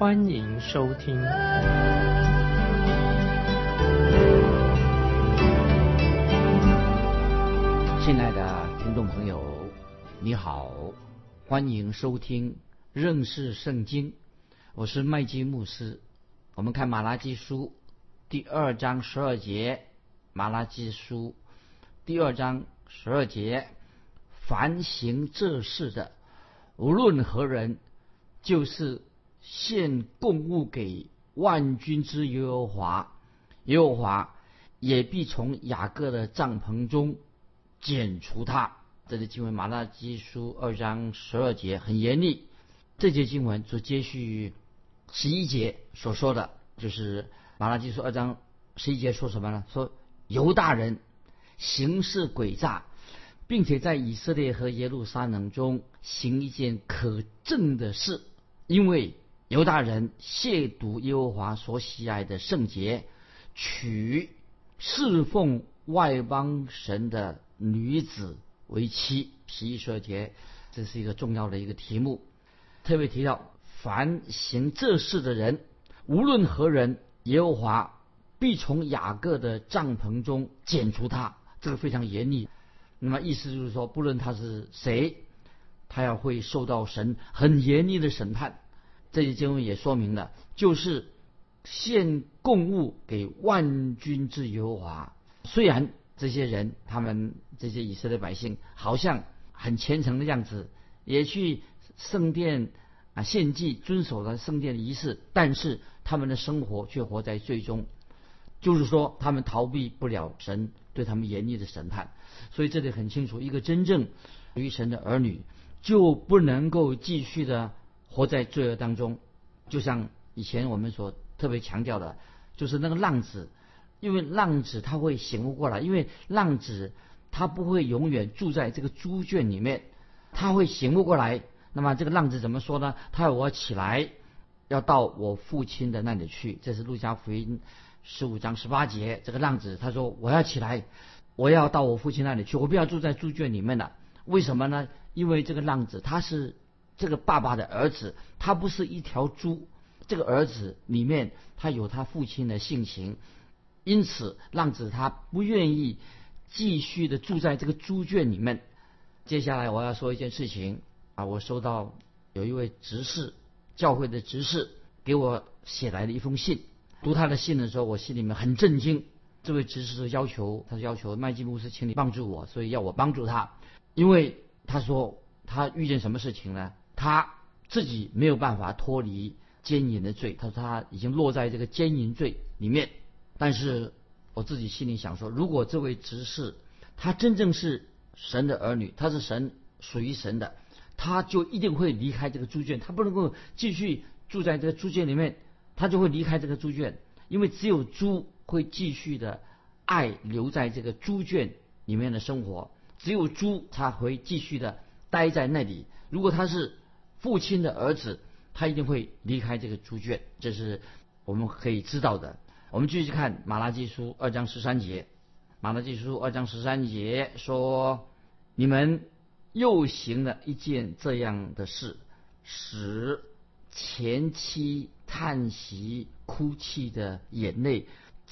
欢迎收听。亲爱的听众朋友，你好，欢迎收听认识圣经，我是麦基牧师。我们看马拉基书第二章十二节，马拉基书第二章十二节，凡行这事的，无论何人，就是献供物给万军之耶和华，耶和华也必从雅各的帐篷中。剪除他，这是经文马拉基书二章十二节，很严厉。这节经文就接续十一节所说的，就是马拉基书二章十一节说什么呢？说犹大人行事诡诈，并且在以色列和耶路撒冷中行一件可憎的事，因为犹大人亵渎耶和华所喜爱的圣洁，娶侍奉外邦神的。女子为妻，十一十二节，这是一个重要的一个题目。特别提到，凡行这事的人，无论何人，耶和华必从雅各的帐篷中剪除他。这个非常严厉。那么意思就是说，不论他是谁，他要会受到神很严厉的审判。这些经文也说明了，就是献供物给万军之耶和华。虽然这些人，他们。这些以色列百姓好像很虔诚的样子，也去圣殿啊献祭，遵守了圣殿的仪式，但是他们的生活却活在最终，就是说他们逃避不了神对他们严厉的审判。所以这里很清楚，一个真正于神的儿女就不能够继续的活在罪恶当中。就像以前我们所特别强调的，就是那个浪子，因为浪子他会醒悟过来，因为浪子。他不会永远住在这个猪圈里面，他会醒悟过来。那么这个浪子怎么说呢？他要我起来，要到我父亲的那里去。这是路加福音十五章十八节。这个浪子他说：“我要起来，我要到我父亲那里去，我不要住在猪圈里面了。为什么呢？因为这个浪子他是这个爸爸的儿子，他不是一条猪。这个儿子里面他有他父亲的性情，因此浪子他不愿意。”继续的住在这个猪圈里面。接下来我要说一件事情啊，我收到有一位执事，教会的执事给我写来的一封信。读他的信的时候，我心里面很震惊。这位执事要求，他要求麦基牧师，请你帮助我，所以要我帮助他。因为他说他遇见什么事情呢？他自己没有办法脱离奸淫的罪。他说他已经落在这个奸淫罪里面，但是。我自己心里想说，如果这位执事他真正是神的儿女，他是神属于神的，他就一定会离开这个猪圈，他不能够继续住在这个猪圈里面，他就会离开这个猪圈，因为只有猪会继续的爱留在这个猪圈里面的生活，只有猪才会继续的待在那里。如果他是父亲的儿子，他一定会离开这个猪圈，这是我们可以知道的。我们继续看马拉基书二章十三节。马拉基书二章十三节说：“你们又行了一件这样的事，使前妻叹息哭泣的眼泪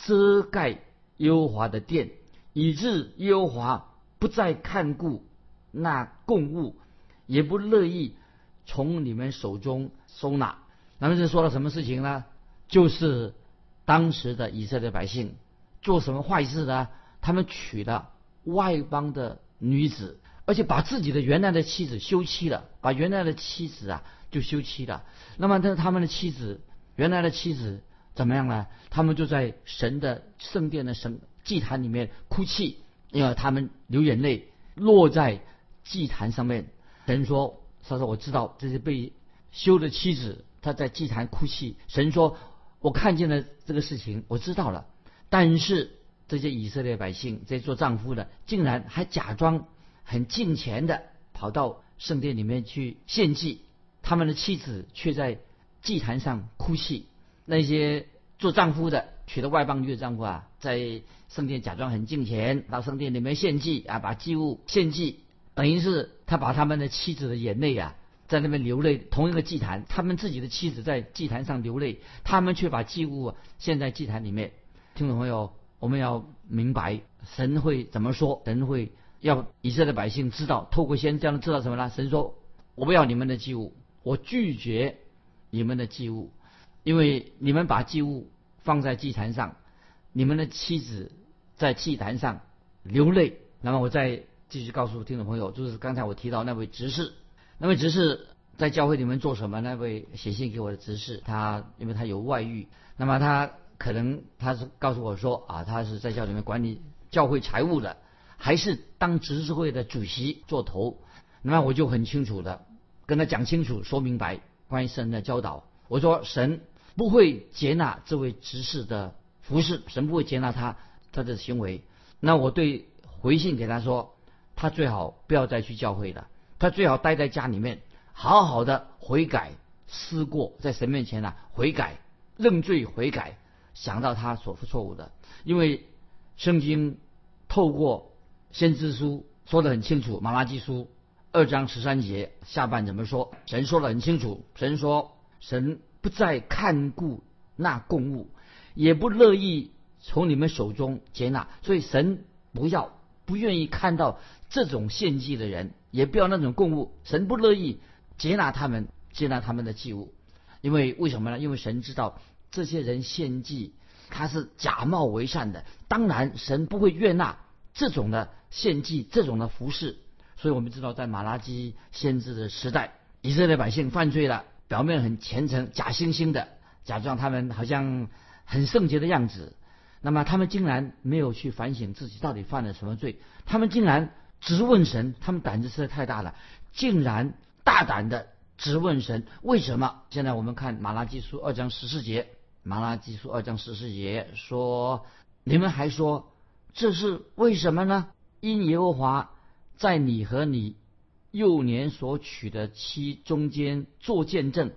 遮盖耶和华的殿，以致耶和华不再看顾那供物，也不乐意从你们手中收纳。”那么这说了什么事情呢？就是。当时的以色列百姓做什么坏事呢？他们娶了外邦的女子，而且把自己的原来的妻子休妻了，把原来的妻子啊就休妻了。那么，他他们的妻子原来的妻子怎么样呢？他们就在神的圣殿的神祭坛里面哭泣，因为他们流眼泪落在祭坛上面。神说：“他说我知道这些被休的妻子，她在祭坛哭泣。”神说。我看见了这个事情，我知道了，但是这些以色列百姓，这些做丈夫的，竟然还假装很敬虔的跑到圣殿里面去献祭，他们的妻子却在祭坛上哭泣。那些做丈夫的娶了外邦女的丈夫啊，在圣殿假装很敬虔，到圣殿里面献祭啊，把祭物献祭，等于是他把他们的妻子的眼泪啊。在那边流泪，同一个祭坛，他们自己的妻子在祭坛上流泪，他们却把祭物献在祭坛里面。听众朋友，我们要明白神会怎么说，神会要以色列百姓知道，透过先这样知道什么呢？神说：“我不要你们的祭物，我拒绝你们的祭物，因为你们把祭物放在祭坛上，你们的妻子在祭坛上流泪。”那么我再继续告诉听众朋友，就是刚才我提到那位执事。那位执事在教会里面做什么？那位写信给我的执事，他因为他有外遇，那么他可能他是告诉我说啊，他是在教里面管理教会财务的，还是当执事会的主席做头？那么我就很清楚的跟他讲清楚、说明白关于神的教导。我说神不会接纳这位执事的服侍，神不会接纳他他的行为。那我对回信给他说，他最好不要再去教会了。他最好待在家里面，好好的悔改思过，在神面前呢悔改认罪悔改，想到他所错误的。因为圣经透过先知书说得很清楚，马拉基书二章十三节下半怎么说？神说得很清楚，神说神不再看顾那供物，也不乐意从你们手中接纳，所以神不要不愿意看到这种献祭的人。也不要那种供物，神不乐意接纳他们，接纳他们的祭物，因为为什么呢？因为神知道这些人献祭他是假冒为善的，当然神不会悦纳这种的献祭，这种的服饰。所以我们知道，在马拉基先知的时代，以色列百姓犯罪了，表面很虔诚，假惺惺的，假装他们好像很圣洁的样子，那么他们竟然没有去反省自己到底犯了什么罪，他们竟然。直问神，他们胆子实在太大了，竟然大胆的直问神为什么？现在我们看马拉基书二章十四节，马拉基书二章十四节说：“你们还说这是为什么呢？因耶和华在你和你幼年所娶的妻中间做见证，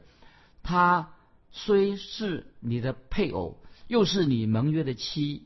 他虽是你的配偶，又是你盟约的妻，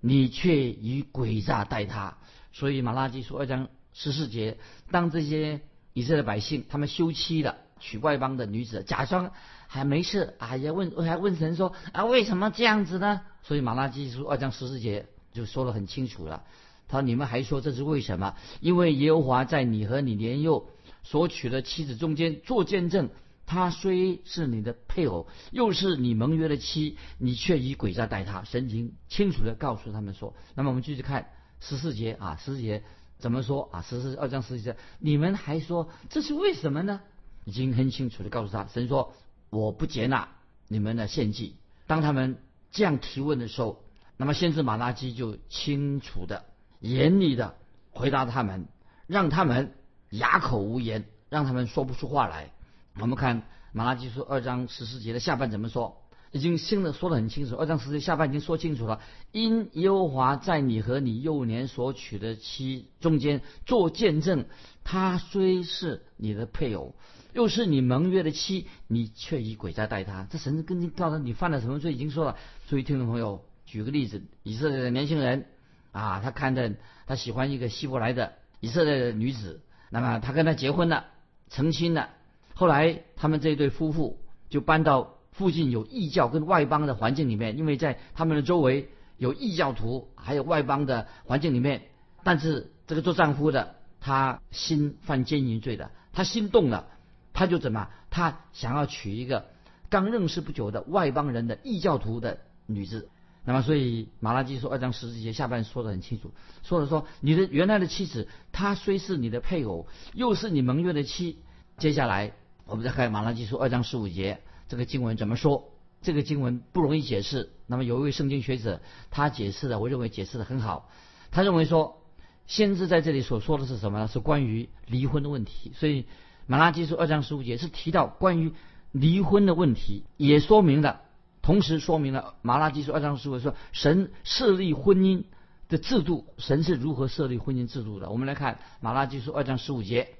你却以诡诈待他。”所以马拉基书二章十四节，当这些以色列百姓他们休妻了，娶外邦的女子，假装还没事，哎呀问还问神说啊为什么这样子呢？所以马拉基书二章十四节就说得很清楚了。他说你们还说这是为什么？因为耶和华在你和你年幼所娶的妻子中间做见证，他虽是你的配偶，又是你盟约的妻，你却以诡诈待他。神已经清楚的告诉他们说。那么我们继续看。十四节啊，十四节怎么说啊？十四二章十四节，你们还说这是为什么呢？已经很清楚的告诉他，神说我不接纳你们的献祭。当他们这样提问的时候，那么先知马拉基就清楚的、严厉的回答他们，让他们哑口无言，让他们说不出话来。我们看马拉基书二章十四节的下半怎么说？已经新的说得很清楚，二章十节下半已经说清楚了。因耶和华在你和你幼年所娶的妻中间做见证，他虽是你的配偶，又是你盟约的妻，你却以鬼在待他。这神跟你告诉你犯了什么罪，已经说了。所以听众朋友，举个例子，以色列的年轻人啊，他看着他喜欢一个希伯来的以色列的女子，那么他跟她结婚了，成亲了。后来他们这一对夫妇就搬到。附近有异教跟外邦的环境里面，因为在他们的周围有异教徒，还有外邦的环境里面，但是这个做丈夫的他心犯奸淫罪的，他心动了，他就怎么？他想要娶一个刚认识不久的外邦人的异教徒的女子。那么，所以马拉基说二章十四节下半说的很清楚，说的说你的原来的妻子，她虽是你的配偶，又是你盟约的妻。接下来我们再看马拉基说二章十五节。这个经文怎么说？这个经文不容易解释。那么有一位圣经学者，他解释的，我认为解释的很好。他认为说，先知在这里所说的是什么呢？是关于离婚的问题。所以马拉基书二章十五节是提到关于离婚的问题，也说明了，同时说明了马拉基书二章十五说神设立婚姻的制度，神是如何设立婚姻制度的。我们来看马拉基书二章十五节，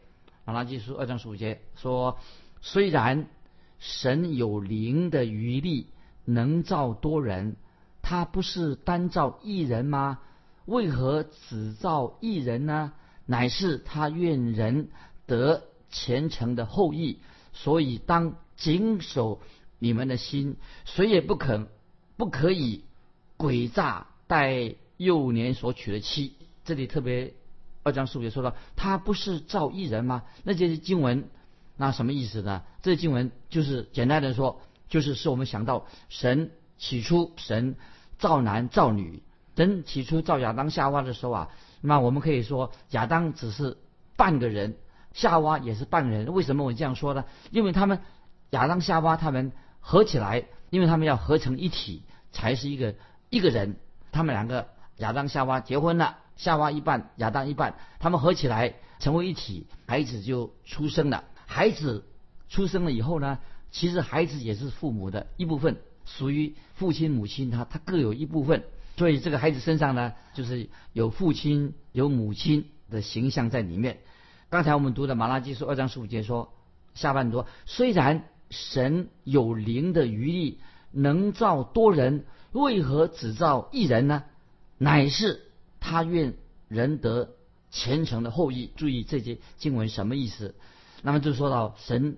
马拉基书二章十五节说，虽然神有灵的余力，能造多人，他不是单造一人吗？为何只造一人呢？乃是他愿人得虔诚的后裔，所以当谨守你们的心，谁也不肯不可以诡诈待幼年所娶的妻。这里特别二章十五节说到，他不是造一人吗？那这些经文，那什么意思呢？这经文就是简单的说，就是使我们想到神起初神造男造女。神起初造亚当夏娃的时候啊，那我们可以说亚当只是半个人，夏娃也是半个人。为什么我这样说呢？因为他们亚当夏娃他们合起来，因为他们要合成一体，才是一个一个人。他们两个亚当夏娃结婚了，夏娃一半，亚当一半，他们合起来成为一体，孩子就出生了。孩子出生了以后呢，其实孩子也是父母的一部分，属于父亲母亲，他他各有一部分。所以这个孩子身上呢，就是有父亲有母亲的形象在里面。刚才我们读的马拉基书二章十五节说，下半段虽然神有灵的余力，能造多人，为何只造一人呢？乃是他愿人得虔诚的后裔。注意这些经文什么意思？那么就说到神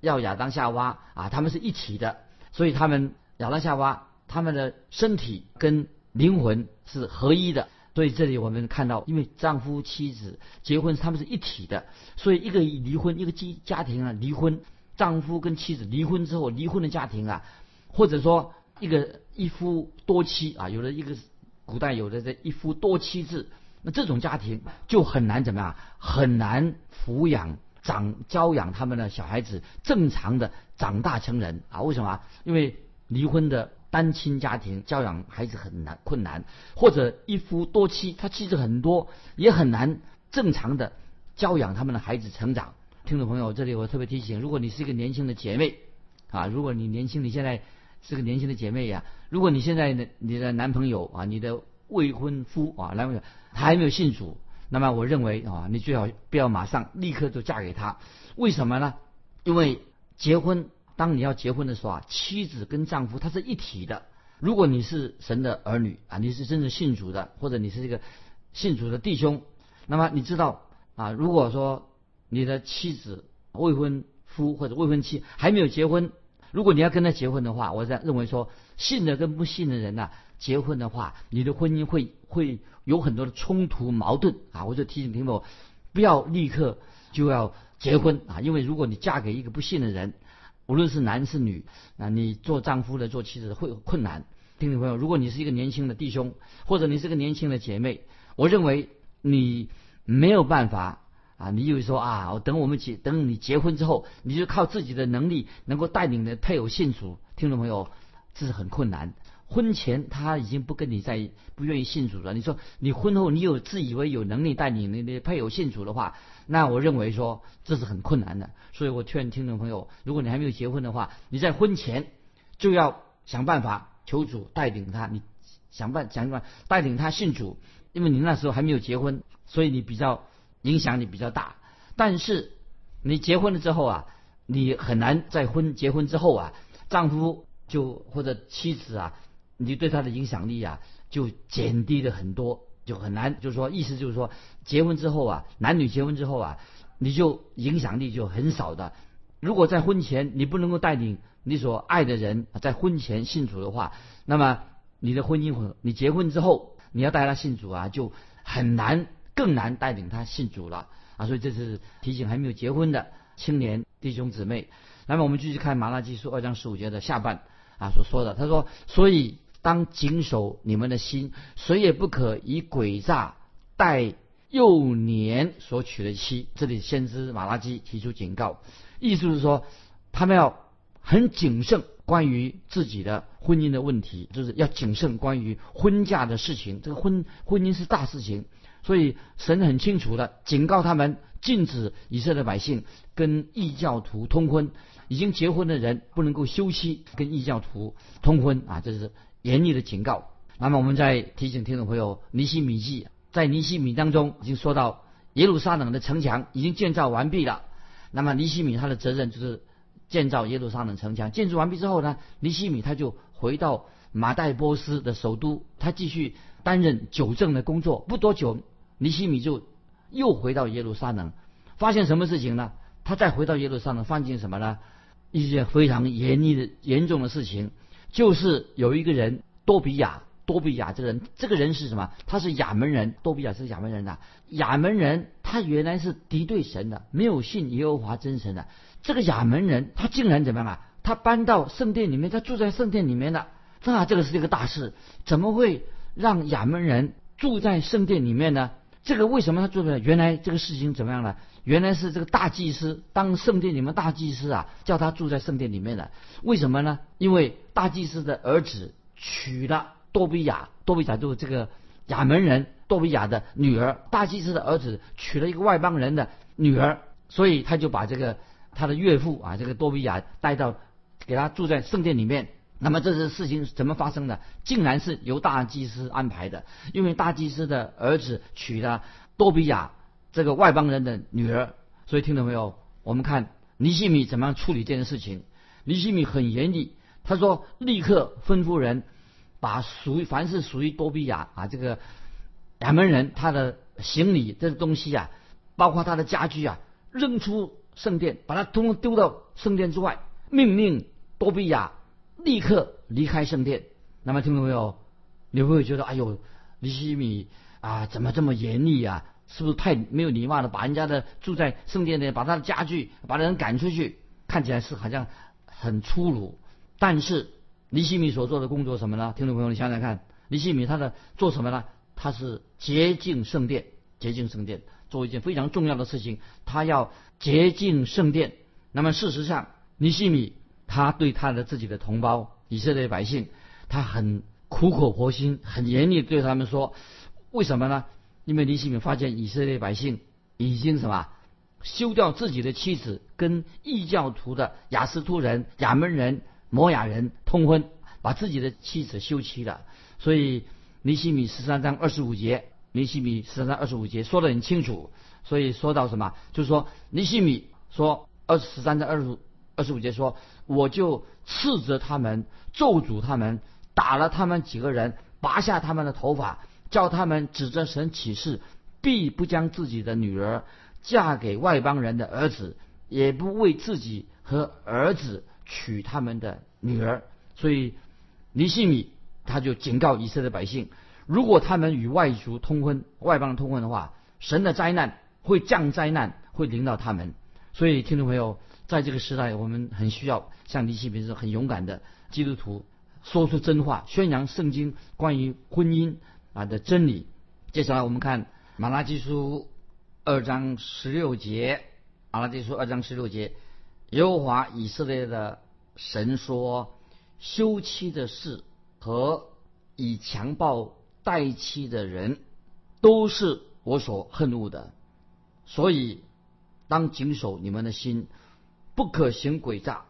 要亚当夏娃啊，他们是一体的，所以他们亚当夏娃他们的身体跟灵魂是合一的，所以这里我们看到，因为丈夫妻子结婚，他们是一体的，所以一个离婚，一个家家庭啊离婚，丈夫跟妻子离婚之后，离婚的家庭啊，或者说一个一夫多妻啊，有的一个古代有的这一夫多妻制，那这种家庭就很难怎么样，很难抚养长教养他们的小孩子正常的长大成人啊？为什么？因为离婚的。单亲家庭教养孩子很难困难，或者一夫多妻，他妻子很多，也很难正常的教养他们的孩子成长。听众朋友，这里我特别提醒，如果你是一个年轻的姐妹啊，如果你年轻，你现在是个年轻的姐妹呀，如果你现在的你的男朋友啊，你的未婚夫啊，男朋友他还没有信主，那么我认为啊，你最好不要马上立刻就嫁给他。为什么呢？因为结婚。当你要结婚的时候啊，妻子跟丈夫他是一体的。如果你是神的儿女啊，你是真正信主的，或者你是一个信主的弟兄，那么你知道啊，如果说你的妻子、未婚夫或者未婚妻还没有结婚，如果你要跟他结婚的话，我在认为说，信的跟不信的人呐，结婚的话，你的婚姻会会有很多的冲突矛盾啊。我就提醒听众，不要立刻就要结婚啊，因为如果你嫁给一个不信的人。无论是男是女，啊，你做丈夫的、做妻子的会困难。听众朋友，如果你是一个年轻的弟兄，或者你是个年轻的姐妹，我认为你没有办法啊。你以为说啊，我等我们结，等你结婚之后，你就靠自己的能力能够带领的配偶信主。听众朋友，这是很困难。婚前他已经不跟你在，不愿意信主了。你说你婚后你有自以为有能力带领你的配偶信主的话。那我认为说这是很困难的，所以我劝听众朋友，如果你还没有结婚的话，你在婚前就要想办法求主带领他，你想办想办法带领他信主，因为你那时候还没有结婚，所以你比较影响力比较大。但是你结婚了之后啊，你很难在婚结婚之后啊，丈夫就或者妻子啊，你对他的影响力啊就减低了很多。就很难，就是说，意思就是说，结婚之后啊，男女结婚之后啊，你就影响力就很少的。如果在婚前你不能够带领你所爱的人在婚前信主的话，那么你的婚姻，你结婚之后你要带他信主啊，就很难，更难带领他信主了啊。所以这是提醒还没有结婚的青年弟兄姊妹。那么我们继续看马拉基书二章十五节的下半啊所说的，他说，所以。当谨守你们的心，谁也不可以诡诈待幼年所娶的妻。这里先知马拉基提出警告，意思是说，他们要很谨慎关于自己的婚姻的问题，就是要谨慎关于婚嫁的事情。这个婚婚姻是大事情，所以神很清楚的警告他们，禁止以色列百姓跟异教徒通婚，已经结婚的人不能够休妻跟异教徒通婚啊，这是严厉的警告。那么我们再提醒听众朋友，尼西米记在尼西米当中已经说到耶路撒冷的城墙已经建造完毕了。那么尼西米他的责任就是建造耶路撒冷城墙。建筑完毕之后呢，尼西米他就回到马代波斯的首都，他继续担任九正的工作。不多久，尼西米就又回到耶路撒冷，发现什么事情呢？他再回到耶路撒冷，发现什么呢？一件非常严厉的、严重的事情，就是有一个人多比亚。多比亚这个人，这个人是什么？他是亚门人。多比亚是亚门人呐。亚门人他原来是敌对神的，没有信耶和华真神的。这个亚门人他竟然怎么样啊？他搬到圣殿里面，他住在圣殿里面的。那这个是一个大事，怎么会让亚门人住在圣殿里面呢？这个为什么他做不了？原来这个事情怎么样呢？原来是这个大祭司当圣殿里面大祭司啊，叫他住在圣殿里面的。为什么呢？因为大祭司的儿子娶了。多比亚，多比亚就是这个亚门人多比亚的女儿，大祭司的儿子娶了一个外邦人的女儿，所以他就把这个他的岳父啊，这个多比亚带到给他住在圣殿里面。那么这些事情怎么发生的？竟然是由大祭司安排的，因为大祭司的儿子娶了多比亚这个外邦人的女儿，所以听到没有？我们看尼西米怎么样处理这件事情。尼西米很严厉，他说立刻吩咐人。把属于凡是属于多比亚啊这个亚门人他的行李这东西啊，包括他的家具啊，扔出圣殿，把他通通丢到圣殿之外，命令多比亚立刻离开圣殿。那么听到没有？你会不会觉得哎呦，尼西米啊怎么这么严厉啊？是不是太没有礼貌了？把人家的住在圣殿里，把他的家具把人赶出去，看起来是好像很粗鲁，但是。尼西米所做的工作什么呢？听众朋友，你想想看，尼西米他的做什么呢？他是洁净圣殿，洁净圣殿，做一件非常重要的事情。他要洁净圣殿。那么事实上，尼西米他对他的自己的同胞以色列百姓，他很苦口婆心，很严厉对他们说，为什么呢？因为尼西米发现以色列百姓已经什么，休掉自己的妻子，跟异教徒的雅斯突人、亚门人。摩亚人通婚，把自己的妻子休妻了。所以尼西米十三章二十五节，尼西米十三章二十五节说得很清楚。所以说到什么，就是说尼西米说二十三章二十五二十五节说，我就斥责他们，咒诅他们，打了他们几个人，拔下他们的头发，叫他们指着神起誓，必不将自己的女儿嫁给外邦人的儿子，也不为自己和儿子。娶他们的女儿，所以尼西米他就警告以色列百姓：如果他们与外族通婚、外邦通婚的话，神的灾难会降灾难，会临到他们。所以，听众朋友，在这个时代，我们很需要像尼西米是很勇敢的基督徒，说出真话，宣扬圣经关于婚姻啊的真理。接下来，我们看马拉基书二章十六节，马拉基书二章十六节。耶和华以色列的神说：“休妻的事和以强暴待妻的人，都是我所恨恶的。所以，当谨守你们的心，不可行诡诈。”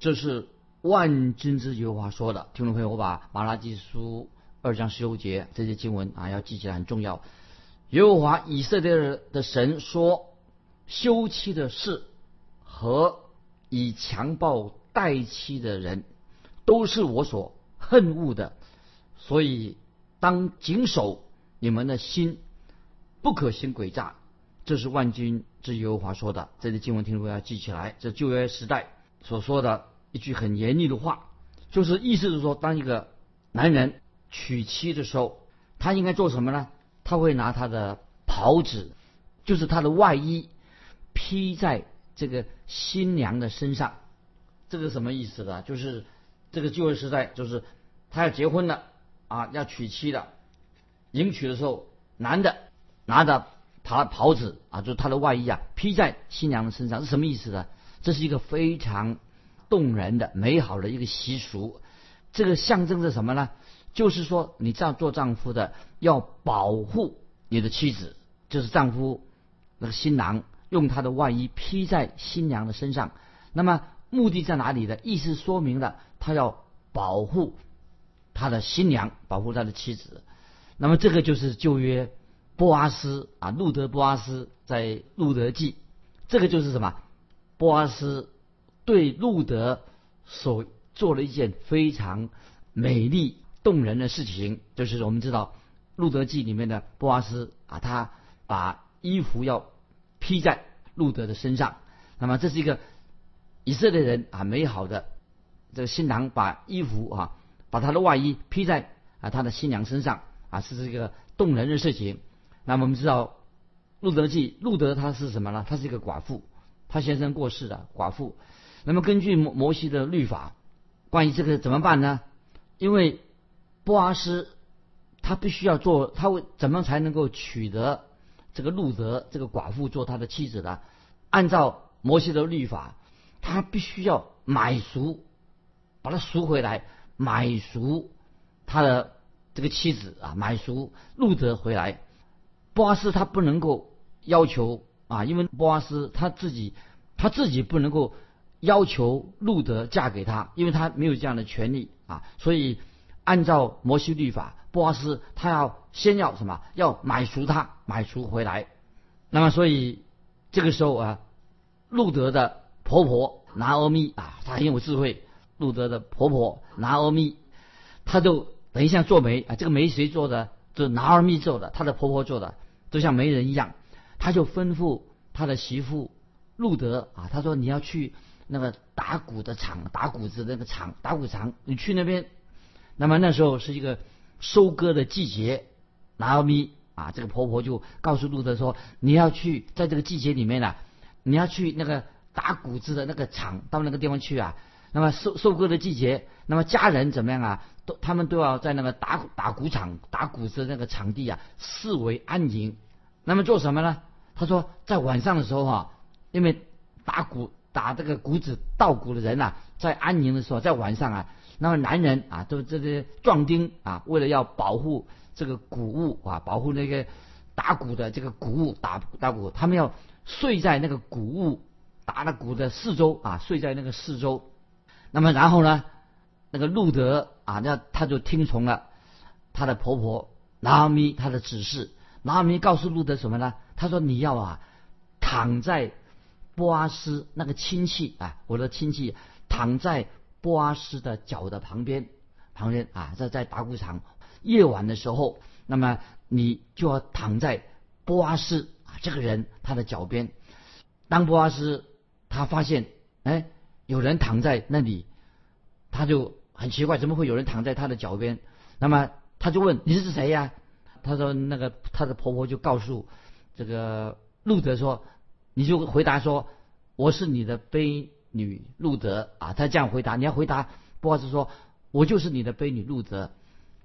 这是万军之耶和华说的。听众朋友，我把马拉基书二章十六节这些经文啊，要记起来很重要。耶和华以色列的神说：“休妻的事和。”以强暴待妻的人，都是我所恨恶的，所以当谨守你们的心，不可行诡诈。这是万军这耶和华说的。这些经文听众要记起来。这旧约时代所说的一句很严厉的话，就是意思是说，当一个男人娶妻的时候，他应该做什么呢？他会拿他的袍子，就是他的外衣，披在。这个新娘的身上，这个什么意思呢？就是这个旧约时代，就是他要结婚了啊，要娶妻了，迎娶的时候，男的拿着他袍子啊，就是他的外衣啊，披在新娘的身上，是什么意思呢？这是一个非常动人的、美好的一个习俗。这个象征着什么呢？就是说，你这样做丈夫的要保护你的妻子，就是丈夫那个新郎。用他的外衣披在新娘的身上。那么目的在哪里呢？意思说明了他要保护他的新娘，保护他的妻子。那么这个就是旧约波阿斯啊，路德波阿斯在路德记，这个就是什么？波阿斯对路德所做了一件非常美丽动人的事情，就是我们知道路德记里面的波阿斯啊，他把衣服要披在路德的身上。那么这是一个以色列人啊美好的这个新郎把衣服啊把他的外衣披在啊他的新娘身上啊是这个动人的事情。那么我们知道路德记路德他是什么呢？他是一个寡妇，他先生过世了，寡妇。那么根据摩摩西的律法，关于这个怎么办呢？因为波阿斯他必须要做，他会怎么才能够取得这个路德这个寡妇做他的妻子呢？按照摩西的律法，他必须要买赎，把他赎回来，买赎他的这个妻子啊，买赎路德回来。波阿斯他不能够要求啊，因为波阿斯他自己他自己不能够要求路德嫁给他，因为他没有这样的权利啊。所以按照摩西律法，波阿斯他要先要什么？要买赎他，买赎回来。那么所以这个时候啊。路德的婆婆拿阿咪啊，她很有智慧。路德的婆婆拿阿咪，她就等一下做媒啊，这个媒谁做的？就拿阿咪做的，她的婆婆做的，就像媒人一样。他就吩咐他的媳妇路德啊，他说你要去那个打鼓的厂，打鼓子那个厂，打鼓厂，你去那边。那么那时候是一个收割的季节，拿阿咪啊，这个婆婆就告诉路德说，你要去在这个季节里面呢。你要去那个打谷子的那个厂，到那个地方去啊。那么收收割的季节，那么家人怎么样啊？都他们都要在那个打打谷场、打谷子那个场地啊，视为安营。那么做什么呢？他说，在晚上的时候哈，因为打谷打这个谷子稻谷的人呐，在安营的时候，在晚上啊，那么男人啊，都这些壮丁啊，为了要保护这个谷物啊，保护那个打谷的这个谷物打打谷，他们要。睡在那个谷物打了谷的四周啊，睡在那个四周。那么然后呢，那个路德啊，那他就听从了他的婆婆拿米他的指示。拿米告诉路德什么呢？他说你要啊躺在波阿斯那个亲戚啊，我的亲戚躺在波阿斯的脚的旁边旁边啊，在在打谷场夜晚的时候，那么你就要躺在波阿斯啊。这个人他的脚边，当波阿斯他发现哎有人躺在那里，他就很奇怪，怎么会有人躺在他的脚边？那么他就问你是谁呀？他说那个他的婆婆就告诉这个路德说，你就回答说我是你的卑女路德啊。他这样回答，你要回答波阿斯说，我就是你的卑女路德，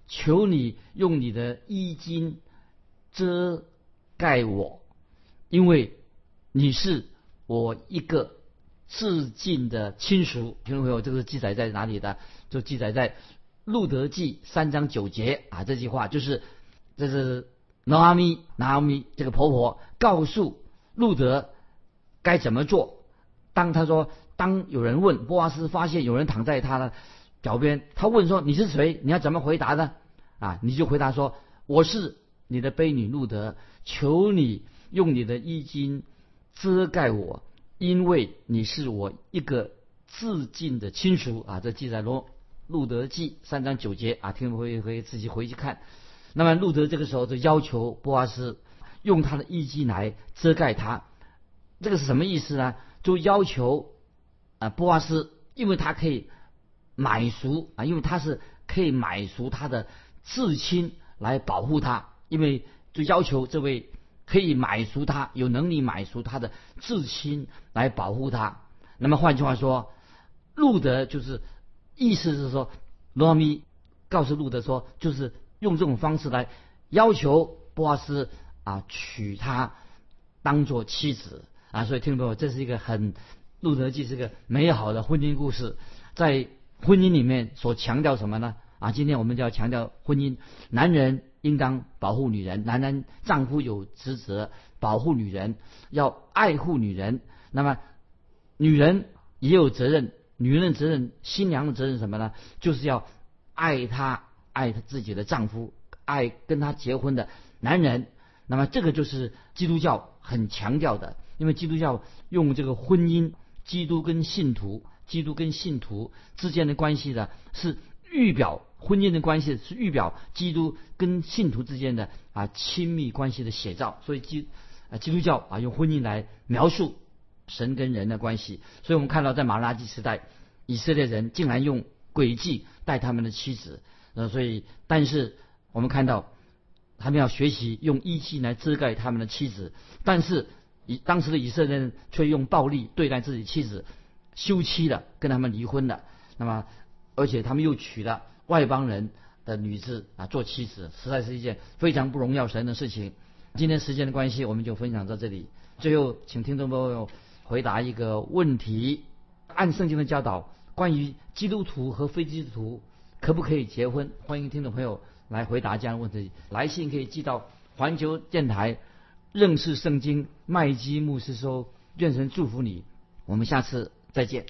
求你用你的衣襟遮盖我。因为你是我一个致敬的亲属，听众朋友，这个记载在哪里的？就记载在《路德记》三章九节啊。这句话就是，这是拿阿咪拿阿咪这个婆婆告诉路德该怎么做。当他说，当有人问波阿斯发现有人躺在他的脚边，他问说你是谁？你要怎么回答呢？啊，你就回答说我是你的婢女路德，求你。用你的衣襟遮盖我，因为你是我一个至近的亲属啊！这记载罗路德记三章九节啊，听众朋友可以自己回去看。那么路德这个时候就要求波阿斯用他的衣襟来遮盖他，这个是什么意思呢？就要求啊波阿斯，因为他可以买赎啊，因为他是可以买赎他的至亲来保护他，因为就要求这位。可以买赎他，有能力买赎他的至亲来保护他。那么换句话说，路德就是意思是说，罗密告诉路德说，就是用这种方式来要求波阿斯啊娶她当做妻子啊。所以听众朋友，这是一个很路德记是个美好的婚姻故事。在婚姻里面所强调什么呢？啊，今天我们就要强调婚姻，男人。应当保护女人，男人丈夫有职责保护女人，要爱护女人。那么，女人也有责任，女人的责任，新娘的责任什么呢？就是要爱她，爱她自己的丈夫，爱跟她结婚的男人。那么，这个就是基督教很强调的，因为基督教用这个婚姻，基督跟信徒，基督跟信徒之间的关系呢，是预表婚姻的关系，是预表基督跟信徒之间的啊亲密关系的写照。所以基啊基督教啊用婚姻来描述神跟人的关系。所以我们看到在马拉基时代，以色列人竟然用诡计待他们的妻子。呃，所以但是我们看到。他们要学习用衣襟来遮盖他们的妻子，但是以当时的以色列人却用暴力对待自己妻子，休妻了，跟他们离婚了。那么，而且他们又娶了外邦人的女子啊做妻子，实在是一件非常不荣耀神的事情。今天时间的关系，我们就分享到这里。最后，请听众朋友回答一个问题：按圣经的教导，关于基督徒和非基督徒可不可以结婚？欢迎听众朋友。来回答这样的问题，来信可以寄到环球电台认识圣经麦基牧师说，愿神祝福你，我们下次再见。